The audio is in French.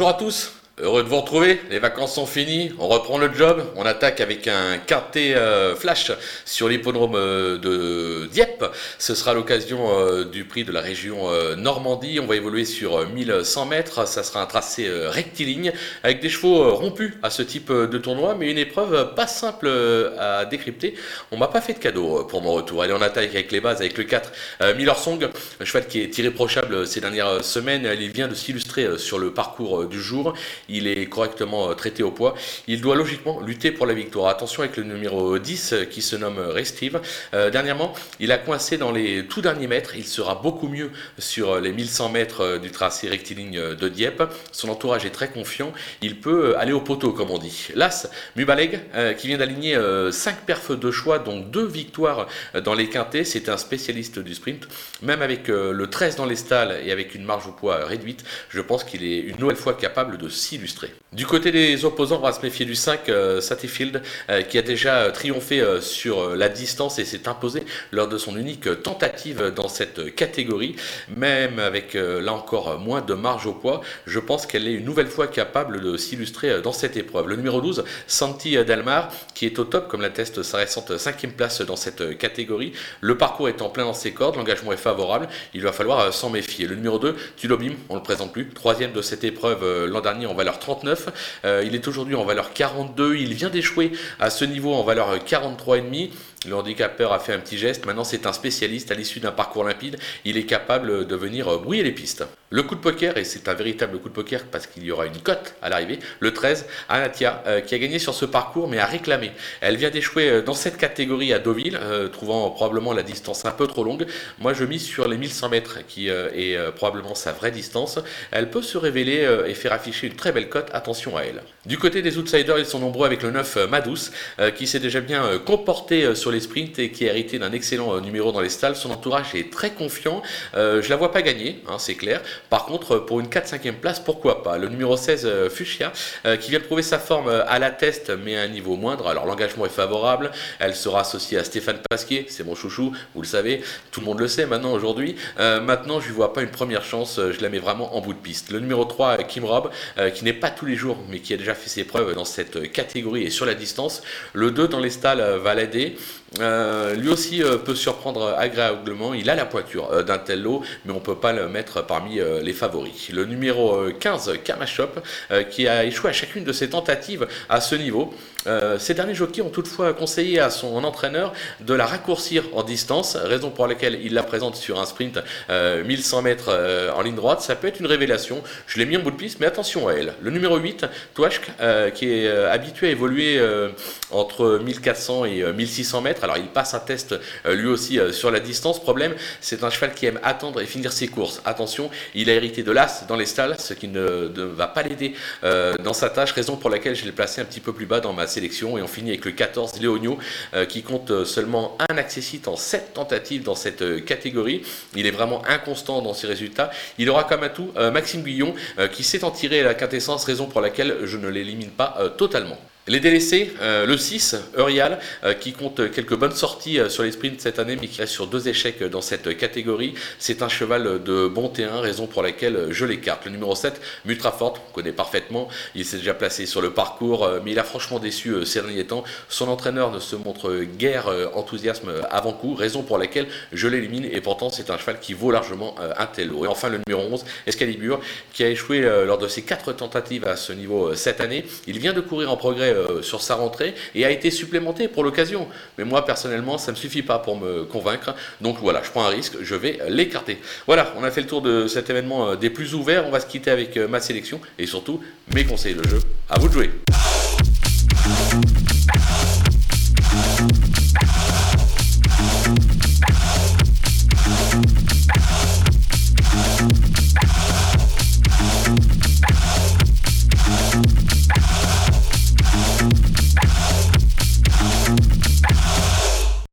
Bonjour à tous Heureux de vous retrouver, les vacances sont finies, on reprend le job, on attaque avec un quintet euh, flash sur l'hippodrome euh, de Dieppe. Ce sera l'occasion euh, du prix de la région Normandie, on va évoluer sur 1100 mètres, ça sera un tracé rectiligne avec des chevaux rompus à ce type de tournoi, mais une épreuve pas simple à décrypter. On m'a pas fait de cadeau pour mon retour. Allez, on attaque avec les bases, avec le 4 Miller Song, un cheval qui est irréprochable ces dernières semaines, il vient de s'illustrer sur le parcours du jour il est correctement euh, traité au poids. Il doit logiquement lutter pour la victoire. Attention avec le numéro 10 euh, qui se nomme Restive. Euh, dernièrement, il a coincé dans les tout derniers mètres. Il sera beaucoup mieux sur les 1100 mètres du tracé rectiligne de Dieppe. Son entourage est très confiant. Il peut aller au poteau, comme on dit. L'As, Mubaleg, qui vient d'aligner 5 perfs de choix, donc 2 victoires dans les quintés. C'est un spécialiste du sprint. Même avec le 13 dans les stalles et avec une marge au poids réduite, je pense qu'il est une nouvelle fois capable de s'illustrer du côté des opposants, on va se méfier du 5, euh, Satterfield, euh, qui a déjà euh, triomphé sur la distance et s'est imposé lors de son unique tentative dans cette catégorie. Même avec là encore moins de marge au poids, je pense qu'elle est une nouvelle fois capable de s'illustrer dans cette épreuve. Le numéro 12, Santi Delmar, qui est au top, comme l'atteste sa récente cinquième place dans cette catégorie. Le parcours est en plein dans ses cordes, l'engagement est favorable, il va falloir s'en méfier. Le numéro 2, Tulobim, on le présente plus, troisième de cette épreuve l'an dernier en valeur 39. Euh, il est aujourd'hui en valeur 42. Il vient d'échouer à ce niveau en valeur 43,5. Le handicapeur a fait un petit geste. Maintenant, c'est un spécialiste à l'issue d'un parcours limpide. Il est capable de venir brouiller les pistes. Le coup de poker, et c'est un véritable coup de poker parce qu'il y aura une cote à l'arrivée, le 13, Anatia, euh, qui a gagné sur ce parcours mais a réclamé. Elle vient d'échouer euh, dans cette catégorie à Deauville, trouvant probablement la distance un peu trop longue. Moi, je mise sur les 1100 mètres, qui est probablement sa vraie distance. Elle peut se révéler et faire afficher une très belle cote, attention à elle. Du côté des outsiders, ils sont nombreux avec le 9 euh, Madous, euh, qui s'est déjà bien euh, comporté sur les sprints et qui a hérité d'un excellent numéro dans les stalls. Son entourage est très confiant. je la vois pas gagner, hein, c'est clair. Par contre, pour une 4-5e place, pourquoi pas Le numéro 16 Fuchsia, qui vient de prouver sa forme à la test, mais à un niveau moindre. Alors l'engagement est favorable. Elle sera associée à Stéphane Pasquier, c'est mon chouchou, vous le savez. Tout le monde le sait maintenant aujourd'hui. maintenant, je ne vois pas une première chance. Je la mets vraiment en bout de piste. Le numéro 3, Kim Robb, qui n'est pas tous les jours, mais qui a déjà fait ses preuves dans cette catégorie et sur la distance. Le 2 dans les stalles va. Euh, lui aussi euh, peut surprendre agréablement. Il a la poiture euh, d'un tel lot, mais on ne peut pas le mettre parmi les favoris. Le numéro 15, Kamashop, qui a échoué à chacune de ses tentatives à ce niveau. ces derniers jockeys ont toutefois conseillé à son entraîneur de la raccourcir en distance, raison pour laquelle il la présente sur un sprint 1100 mètres en ligne droite. Ça peut être une révélation. Je l'ai mis en bout de piste, mais attention à elle. Le numéro 8, Touachk, qui est habitué à évoluer entre 1400 et 1600 mètres alors il passe un test euh, lui aussi euh, sur la distance. Problème, c'est un cheval qui aime attendre et finir ses courses. Attention, il a hérité de l'as dans les stalles, ce qui ne, va pas l'aider euh, dans sa tâche, raison pour laquelle je l'ai placé un petit peu plus bas dans ma sélection. Et on finit avec le 14 Léonio qui compte seulement un accessite en 7 tentatives dans cette catégorie. Il est vraiment inconstant dans ses résultats. Il aura comme atout Maxime Guillon qui s'est en tiré la quintessence, raison pour laquelle je ne l'élimine pas totalement. Les délaissés, euh, le 6, Eurial, euh, qui compte quelques bonnes sorties euh, sur les sprints cette année, mais qui reste sur deux échecs dans cette catégorie. C'est un cheval de bon T1, raison pour laquelle je l'écarte. Le numéro 7, Mutrafort, on connaît parfaitement. Il s'est déjà placé sur le parcours, mais il a franchement déçu ces derniers temps. Son entraîneur ne se montre guère enthousiasme avant coup, raison pour laquelle je l'élimine. Et pourtant, c'est un cheval qui vaut largement un tel Et enfin, le numéro 11, Escalibur, qui a échoué lors de ses quatre tentatives à ce niveau cette année. Il vient de courir en progrès euh, sur sa rentrée et a été supplémenté pour l'occasion. Mais moi, personnellement, ça ne me suffit pas pour me convaincre. Donc voilà, je prends un risque, je vais l'écarter. Voilà, on a fait le tour de cet événement euh, des plus ouverts. On va se quitter avec euh, ma sélection et surtout mes conseils de jeu. À vous de jouer.